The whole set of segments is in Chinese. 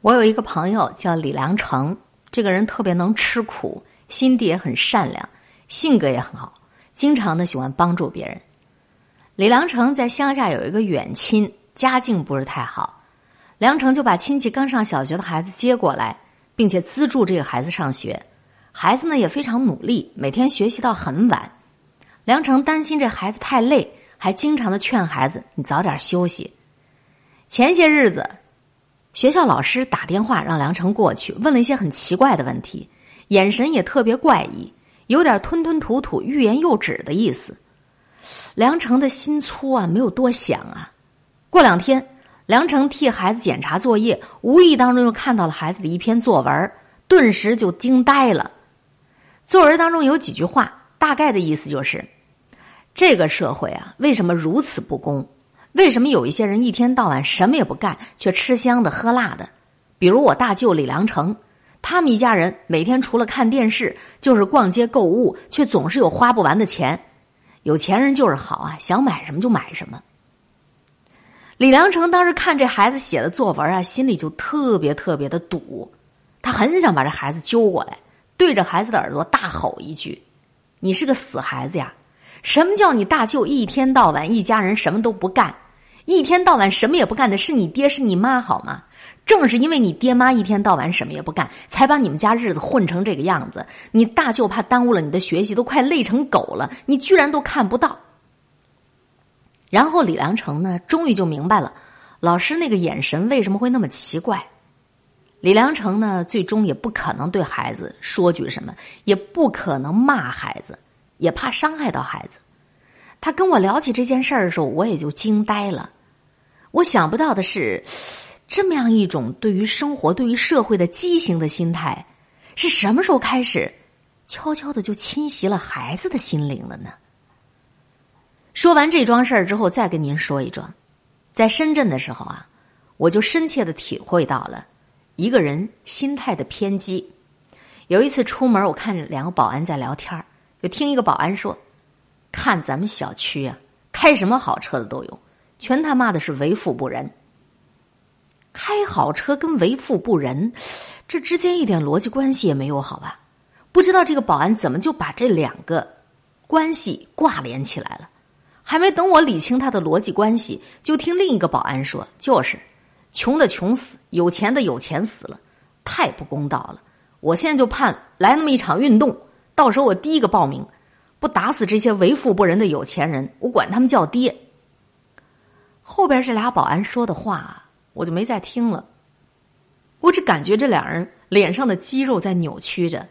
我有一个朋友叫李良成，这个人特别能吃苦，心地也很善良，性格也很好，经常的喜欢帮助别人。李良成在乡下有一个远亲，家境不是太好，良成就把亲戚刚上小学的孩子接过来，并且资助这个孩子上学。孩子呢也非常努力，每天学习到很晚。梁成担心这孩子太累，还经常的劝孩子：“你早点休息。”前些日子。学校老师打电话让梁成过去，问了一些很奇怪的问题，眼神也特别怪异，有点吞吞吐吐、欲言又止的意思。梁成的心粗啊，没有多想啊。过两天，梁成替孩子检查作业，无意当中又看到了孩子的一篇作文，顿时就惊呆了。作文当中有几句话，大概的意思就是：这个社会啊，为什么如此不公？为什么有一些人一天到晚什么也不干，却吃香的喝辣的？比如我大舅李良成，他们一家人每天除了看电视，就是逛街购物，却总是有花不完的钱。有钱人就是好啊，想买什么就买什么。李良成当时看这孩子写的作文啊，心里就特别特别的堵，他很想把这孩子揪过来，对着孩子的耳朵大吼一句：“你是个死孩子呀！”什么叫你大舅一天到晚一家人什么都不干，一天到晚什么也不干的是你爹是你妈好吗？正是因为你爹妈一天到晚什么也不干，才把你们家日子混成这个样子。你大舅怕耽误了你的学习，都快累成狗了，你居然都看不到。然后李良成呢，终于就明白了老师那个眼神为什么会那么奇怪。李良成呢，最终也不可能对孩子说句什么，也不可能骂孩子。也怕伤害到孩子，他跟我聊起这件事儿的时候，我也就惊呆了。我想不到的是，这么样一种对于生活、对于社会的畸形的心态，是什么时候开始悄悄的就侵袭了孩子的心灵了呢？说完这桩事儿之后，再跟您说一桩，在深圳的时候啊，我就深切的体会到了一个人心态的偏激。有一次出门，我看两个保安在聊天儿。就听一个保安说：“看咱们小区啊，开什么好车的都有，全他妈的是为富不仁。开好车跟为富不仁，这之间一点逻辑关系也没有，好吧？不知道这个保安怎么就把这两个关系挂连起来了？还没等我理清他的逻辑关系，就听另一个保安说：就是穷的穷死，有钱的有钱死了，太不公道了！我现在就盼来那么一场运动。”到时候我第一个报名，不打死这些为富不仁的有钱人，我管他们叫爹。后边这俩保安说的话，我就没再听了。我只感觉这两人脸上的肌肉在扭曲着，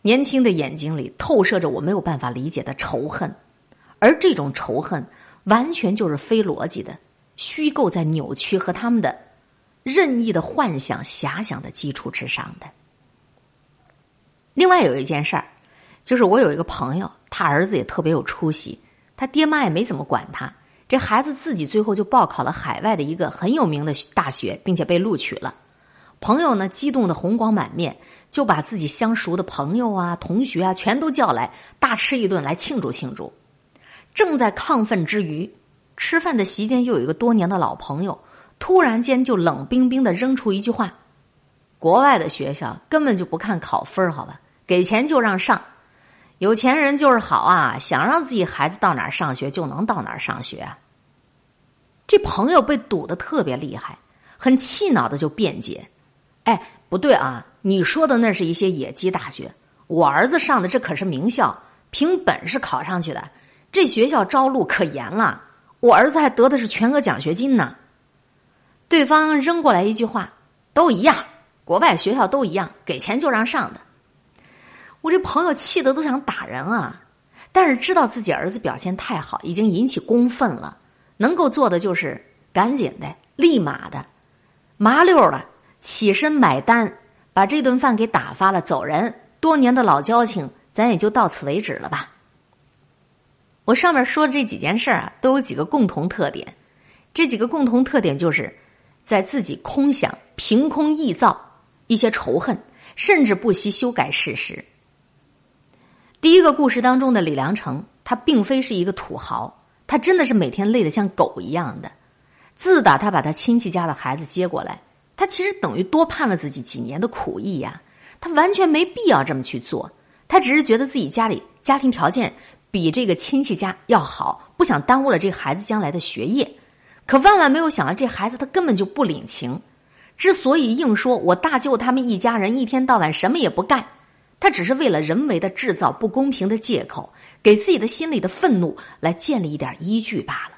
年轻的眼睛里透射着我没有办法理解的仇恨，而这种仇恨完全就是非逻辑的，虚构在扭曲和他们的任意的幻想、遐想的基础之上的。另外有一件事儿。就是我有一个朋友，他儿子也特别有出息，他爹妈也没怎么管他，这孩子自己最后就报考了海外的一个很有名的大学，并且被录取了。朋友呢，激动的红光满面，就把自己相熟的朋友啊、同学啊全都叫来，大吃一顿来庆祝庆祝。正在亢奋之余，吃饭的席间又有一个多年的老朋友，突然间就冷冰冰的扔出一句话：“国外的学校根本就不看考分好吧？给钱就让上。”有钱人就是好啊，想让自己孩子到哪儿上学就能到哪儿上学。这朋友被堵得特别厉害，很气恼的就辩解：“哎，不对啊，你说的那是一些野鸡大学，我儿子上的这可是名校，凭本事考上去的。这学校招录可严了，我儿子还得的是全额奖学金呢。”对方扔过来一句话：“都一样，国外学校都一样，给钱就让上的。”我这朋友气得都想打人啊！但是知道自己儿子表现太好，已经引起公愤了，能够做的就是赶紧的、立马的、麻溜的起身买单，把这顿饭给打发了，走人。多年的老交情，咱也就到此为止了吧。我上面说的这几件事啊，都有几个共同特点，这几个共同特点就是在自己空想、凭空臆造一些仇恨，甚至不惜修改事实。第一个故事当中的李良成，他并非是一个土豪，他真的是每天累得像狗一样的。自打他把他亲戚家的孩子接过来，他其实等于多判了自己几年的苦役呀。他完全没必要这么去做，他只是觉得自己家里家庭条件比这个亲戚家要好，不想耽误了这孩子将来的学业。可万万没有想到，这孩子他根本就不领情。之所以硬说我大舅他们一家人一天到晚什么也不干，他只是为了人为的制造不公平的借口，给自己的心里的愤怒来建立一点依据罢了。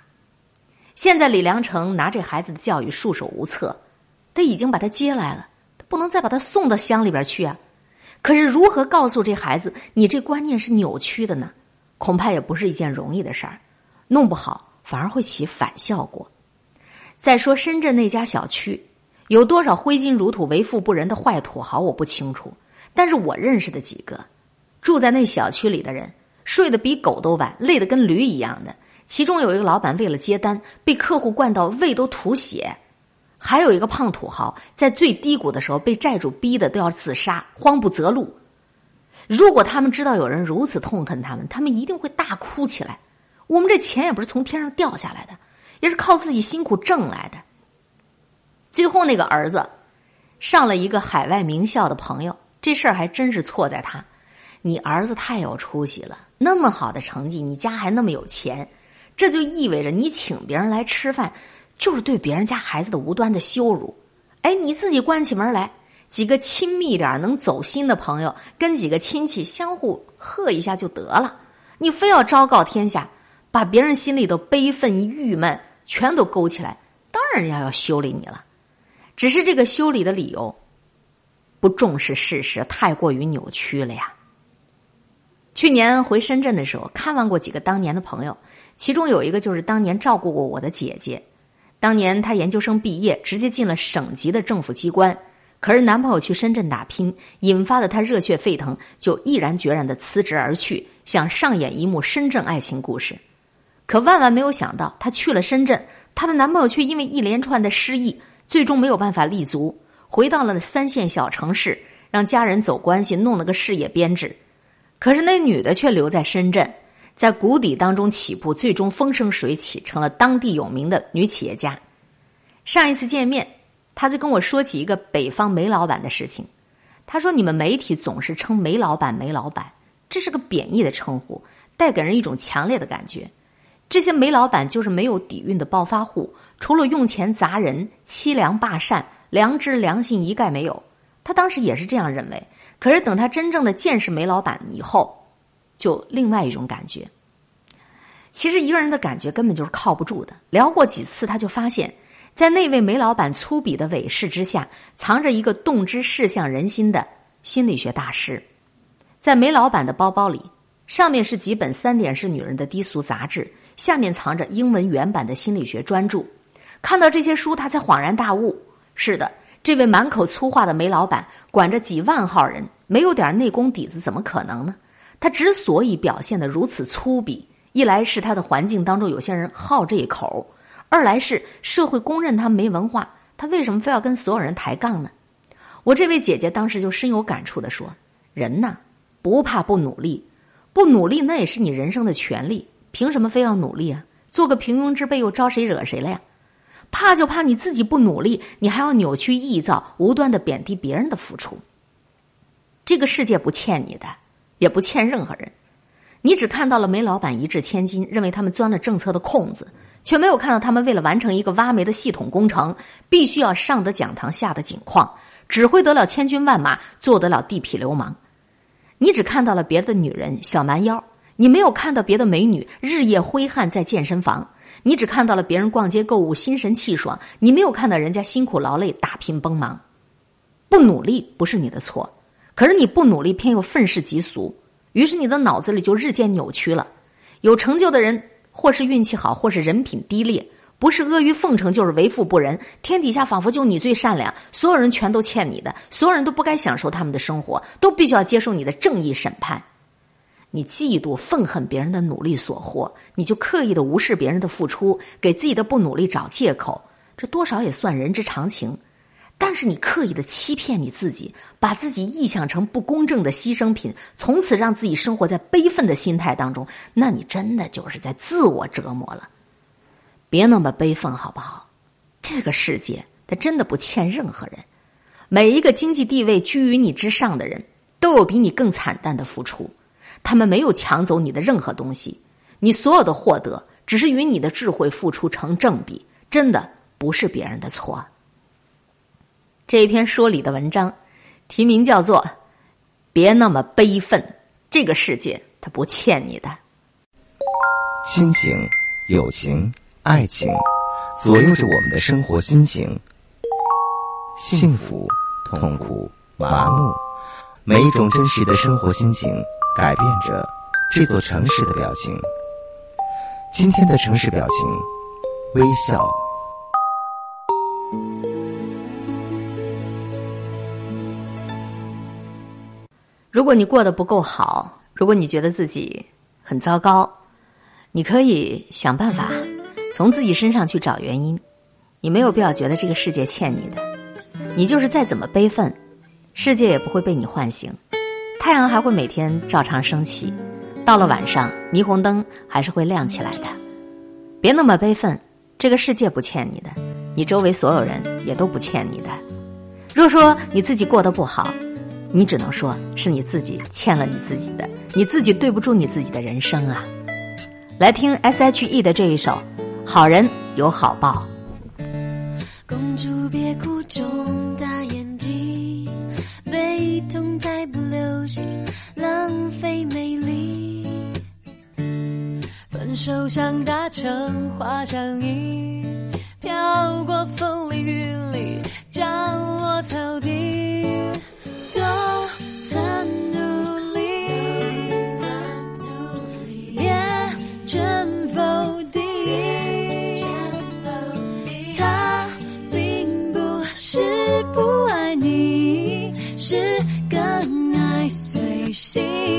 现在李良成拿这孩子的教育束手无策，他已经把他接来了，他不能再把他送到乡里边去啊。可是如何告诉这孩子，你这观念是扭曲的呢？恐怕也不是一件容易的事儿，弄不好反而会起反效果。再说深圳那家小区。有多少挥金如土、为富不仁的坏土豪，我不清楚。但是我认识的几个住在那小区里的人，睡得比狗都晚，累得跟驴一样的。其中有一个老板为了接单，被客户灌到胃都吐血；还有一个胖土豪在最低谷的时候被债主逼得都要自杀，慌不择路。如果他们知道有人如此痛恨他们，他们一定会大哭起来。我们这钱也不是从天上掉下来的，也是靠自己辛苦挣来的。最后那个儿子上了一个海外名校的朋友，这事儿还真是错在他。你儿子太有出息了，那么好的成绩，你家还那么有钱，这就意味着你请别人来吃饭，就是对别人家孩子的无端的羞辱。哎，你自己关起门来，几个亲密点能走心的朋友，跟几个亲戚相互贺一下就得了。你非要昭告天下，把别人心里的悲愤郁闷全都勾起来，当然人家要修理你了。只是这个修理的理由，不重视事实，太过于扭曲了呀。去年回深圳的时候，看望过几个当年的朋友，其中有一个就是当年照顾过我的姐姐。当年她研究生毕业，直接进了省级的政府机关，可是男朋友去深圳打拼，引发的她热血沸腾，就毅然决然的辞职而去，想上演一幕深圳爱情故事。可万万没有想到，她去了深圳，她的男朋友却因为一连串的失意。最终没有办法立足，回到了三线小城市，让家人走关系，弄了个事业编制。可是那女的却留在深圳，在谷底当中起步，最终风生水起，成了当地有名的女企业家。上一次见面，他就跟我说起一个北方煤老板的事情。他说：“你们媒体总是称煤老板煤老板，这是个贬义的称呼，带给人一种强烈的感觉。这些煤老板就是没有底蕴的暴发户。”除了用钱砸人、欺良霸善，良知良心一概没有。他当时也是这样认为。可是等他真正的见识煤老板以后，就另外一种感觉。其实一个人的感觉根本就是靠不住的。聊过几次，他就发现，在那位煤老板粗鄙的伪饰之下，藏着一个洞知世相人心的心理学大师。在煤老板的包包里，上面是几本三点式女人的低俗杂志，下面藏着英文原版的心理学专著。看到这些书，他才恍然大悟。是的，这位满口粗话的煤老板，管着几万号人，没有点内功底子，怎么可能呢？他之所以表现的如此粗鄙，一来是他的环境当中有些人好这一口，二来是社会公认他没文化，他为什么非要跟所有人抬杠呢？我这位姐姐当时就深有感触的说：“人呐，不怕不努力，不努力那也是你人生的权利，凭什么非要努力啊？做个平庸之辈又招谁惹谁了呀？”怕就怕你自己不努力，你还要扭曲臆造，无端的贬低别人的付出。这个世界不欠你的，也不欠任何人。你只看到了煤老板一掷千金，认为他们钻了政策的空子，却没有看到他们为了完成一个挖煤的系统工程，必须要上得讲堂，下得井矿，指挥得了千军万马，做得了地痞流氓。你只看到了别的女人小蛮腰，你没有看到别的美女日夜挥汗在健身房。你只看到了别人逛街购物心神气爽，你没有看到人家辛苦劳累打拼奔忙。不努力不是你的错，可是你不努力偏又愤世嫉俗，于是你的脑子里就日渐扭曲了。有成就的人，或是运气好，或是人品低劣，不是阿谀奉承，就是为富不仁。天底下仿佛就你最善良，所有人全都欠你的，所有人都不该享受他们的生活，都必须要接受你的正义审判。你嫉妒、愤恨别人的努力所获，你就刻意的无视别人的付出，给自己的不努力找借口，这多少也算人之常情。但是你刻意的欺骗你自己，把自己臆想成不公正的牺牲品，从此让自己生活在悲愤的心态当中，那你真的就是在自我折磨了。别那么悲愤好不好？这个世界他真的不欠任何人。每一个经济地位居于你之上的人，都有比你更惨淡的付出。他们没有抢走你的任何东西，你所有的获得只是与你的智慧付出成正比，真的不是别人的错。这一篇说理的文章，题名叫做《别那么悲愤》，这个世界他不欠你的。亲情、友情、爱情，左右着我们的生活心情。幸福、痛苦、麻木，每一种真实的生活心情，改变着这座城市的表情。今天的城市表情，微笑。如果你过得不够好，如果你觉得自己很糟糕，你可以想办法从自己身上去找原因。你没有必要觉得这个世界欠你的。你就是再怎么悲愤，世界也不会被你唤醒，太阳还会每天照常升起，到了晚上，霓虹灯还是会亮起来的。别那么悲愤，这个世界不欠你的，你周围所有人也都不欠你的。若说你自己过得不好，你只能说是你自己欠了你自己的，你自己对不住你自己的人生啊！来听 S.H.E 的这一首《好人有好报》。像搭乘滑翔翼，飘过风里雨里，降落草地。多曾努力，别全否定。他并不是不爱你，是更爱随性。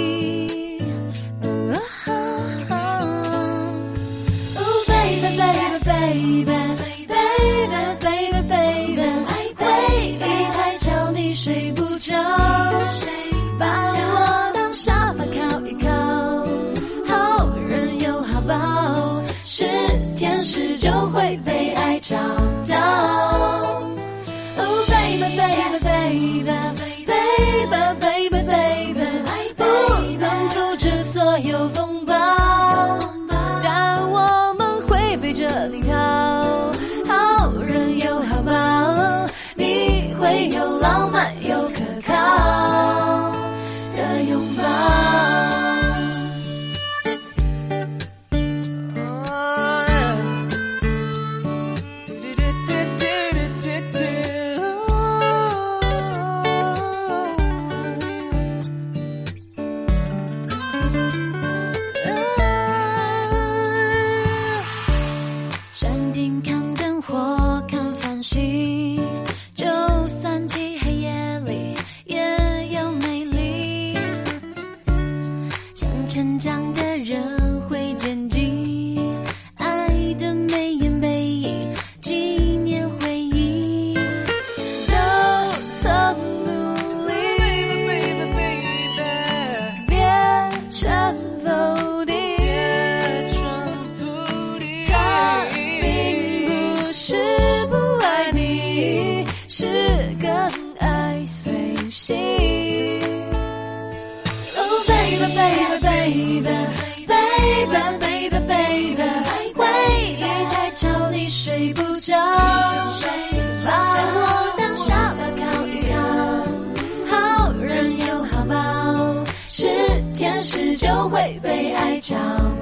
时就会被爱找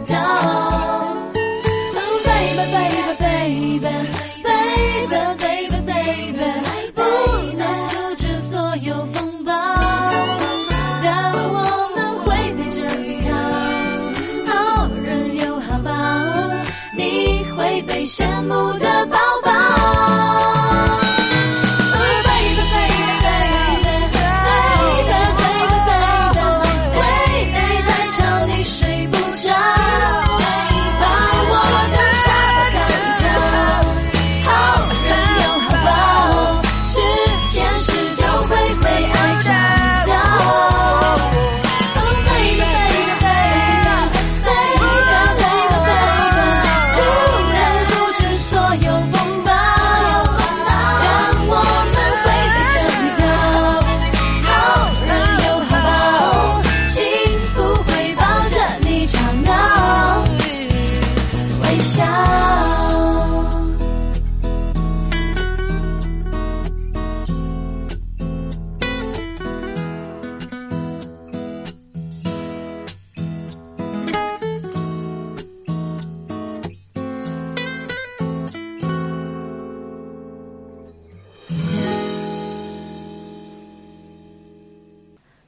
到。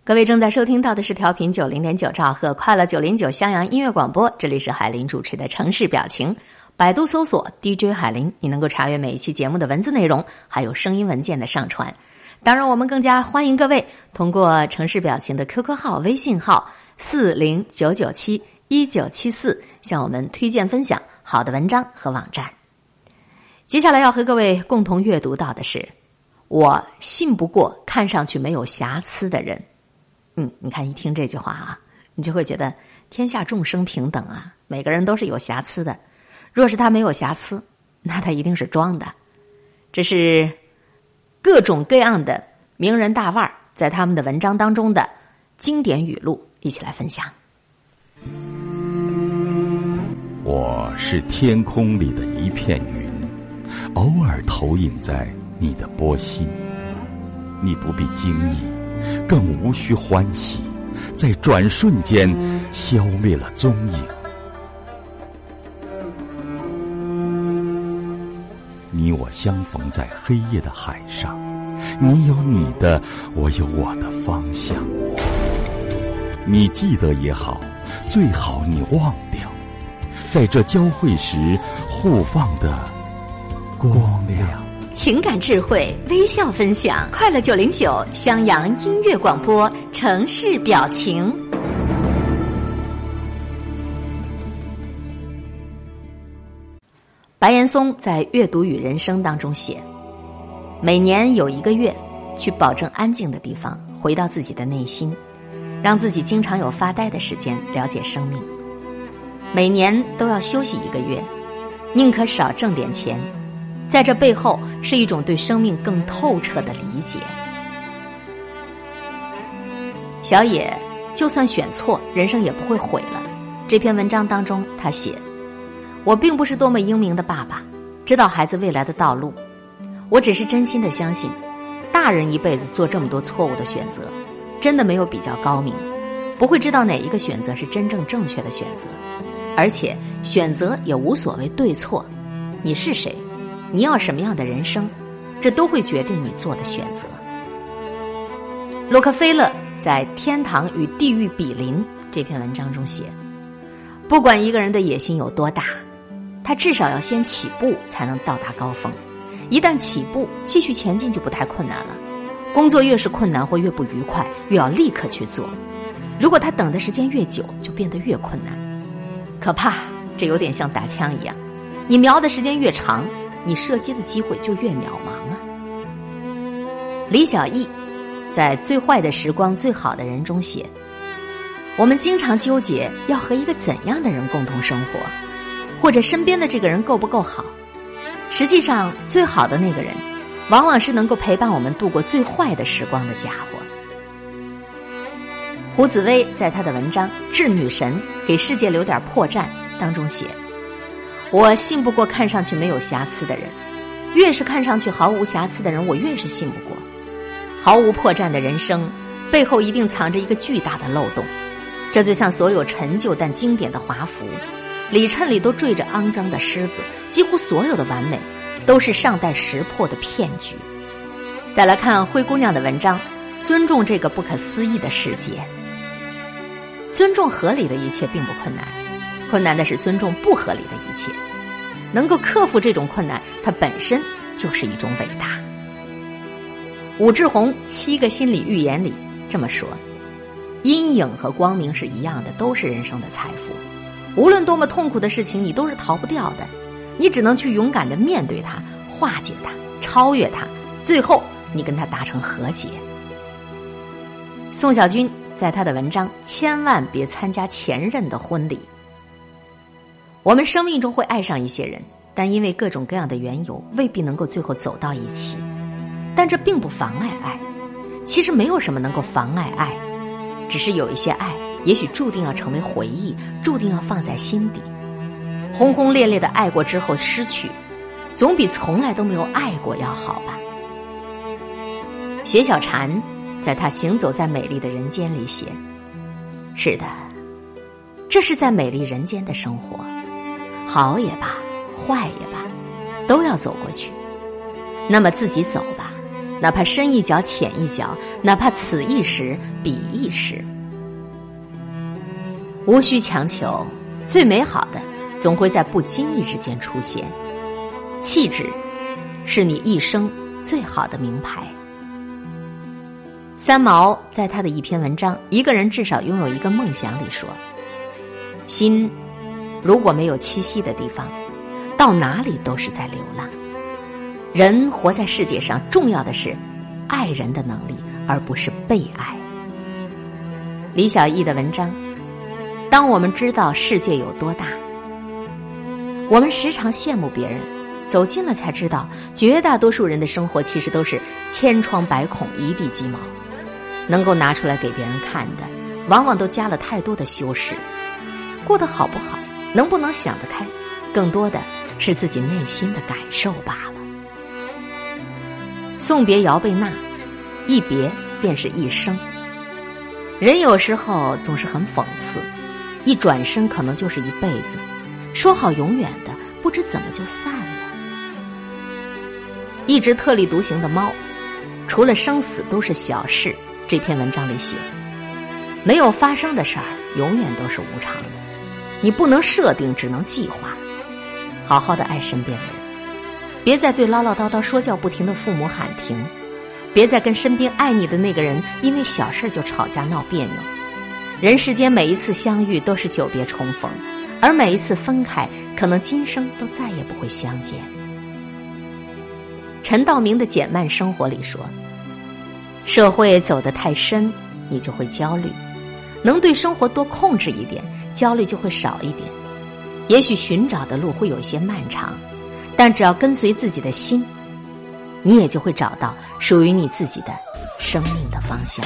各位正在收听到的是调频九零点九兆赫快乐九零九襄阳音乐广播，这里是海林主持的城市表情。百度搜索 DJ 海林，你能够查阅每一期节目的文字内容，还有声音文件的上传。当然，我们更加欢迎各位通过城市表情的 QQ 号、微信号四零九九七一九七四向我们推荐分享好的文章和网站。接下来要和各位共同阅读到的是：我信不过看上去没有瑕疵的人。嗯，你看，一听这句话啊，你就会觉得天下众生平等啊，每个人都是有瑕疵的。若是他没有瑕疵，那他一定是装的。这是各种各样的名人大腕在他们的文章当中的经典语录，一起来分享。我是天空里的一片云，偶尔投影在你的波心，你不必惊异。更无需欢喜，在转瞬间消灭了踪影。你我相逢在黑夜的海上，你有你的，我有我的方向。你记得也好，最好你忘掉，在这交汇时互放的光亮。情感智慧，微笑分享，快乐九零九，襄阳音乐广播，城市表情。白岩松在《阅读与人生》当中写：每年有一个月，去保证安静的地方，回到自己的内心，让自己经常有发呆的时间，了解生命。每年都要休息一个月，宁可少挣点钱。在这背后是一种对生命更透彻的理解。小野就算选错，人生也不会毁了。这篇文章当中，他写：“我并不是多么英明的爸爸，知道孩子未来的道路。我只是真心的相信，大人一辈子做这么多错误的选择，真的没有比较高明，不会知道哪一个选择是真正正确的选择。而且选择也无所谓对错，你是谁？”你要什么样的人生，这都会决定你做的选择。洛克菲勒在《天堂与地狱比邻》这篇文章中写：“不管一个人的野心有多大，他至少要先起步才能到达高峰。一旦起步，继续前进就不太困难了。工作越是困难或越不愉快，越要立刻去做。如果他等的时间越久，就变得越困难。可怕，这有点像打枪一样，你瞄的时间越长。”你射击的机会就越渺茫啊！李小艺在《最坏的时光，最好的人》中写：“我们经常纠结要和一个怎样的人共同生活，或者身边的这个人够不够好。实际上，最好的那个人，往往是能够陪伴我们度过最坏的时光的家伙。”胡紫薇在他的文章《致女神：给世界留点破绽》当中写。我信不过看上去没有瑕疵的人，越是看上去毫无瑕疵的人，我越是信不过。毫无破绽的人生，背后一定藏着一个巨大的漏洞。这就像所有陈旧但经典的华服，里衬里都缀着肮脏的虱子。几乎所有的完美，都是尚待识破的骗局。再来看灰姑娘的文章，尊重这个不可思议的世界。尊重合理的一切并不困难。困难的是尊重不合理的一切，能够克服这种困难，它本身就是一种伟大。武志红《七个心理预言》里这么说：阴影和光明是一样的，都是人生的财富。无论多么痛苦的事情，你都是逃不掉的，你只能去勇敢的面对它，化解它，超越它，最后你跟他达成和解。宋小军在他的文章《千万别参加前任的婚礼》。我们生命中会爱上一些人，但因为各种各样的缘由，未必能够最后走到一起。但这并不妨碍爱。其实没有什么能够妨碍爱，只是有一些爱，也许注定要成为回忆，注定要放在心底。轰轰烈烈的爱过之后失去，总比从来都没有爱过要好吧？薛小禅在他行走在美丽的人间里写：“是的，这是在美丽人间的生活。”好也罢，坏也罢，都要走过去。那么自己走吧，哪怕深一脚浅一脚，哪怕此一时彼一时，无需强求。最美好的，总会在不经意之间出现。气质，是你一生最好的名牌。三毛在他的一篇文章《一个人至少拥有一个梦想》里说：“心如果没有栖息的地方，到哪里都是在流浪。人活在世界上，重要的是爱人的能力，而不是被爱。”李小艺的文章：“当我们知道世界有多大，我们时常羡慕别人，走近了才知道，绝大多数人的生活其实都是千疮百孔、一地鸡毛。”能够拿出来给别人看的，往往都加了太多的修饰。过得好不好，能不能想得开，更多的是自己内心的感受罢了。送别姚贝娜，一别便是一生。人有时候总是很讽刺，一转身可能就是一辈子。说好永远的，不知怎么就散了。一只特立独行的猫，除了生死都是小事。这篇文章里写，没有发生的事儿永远都是无常的，你不能设定，只能计划。好好的爱身边的人，别再对唠唠叨叨、说教不停的父母喊停，别再跟身边爱你的那个人因为小事就吵架闹别扭。人世间每一次相遇都是久别重逢，而每一次分开，可能今生都再也不会相见。陈道明的《简慢生活》里说。社会走得太深，你就会焦虑；能对生活多控制一点，焦虑就会少一点。也许寻找的路会有些漫长，但只要跟随自己的心，你也就会找到属于你自己的生命的方向。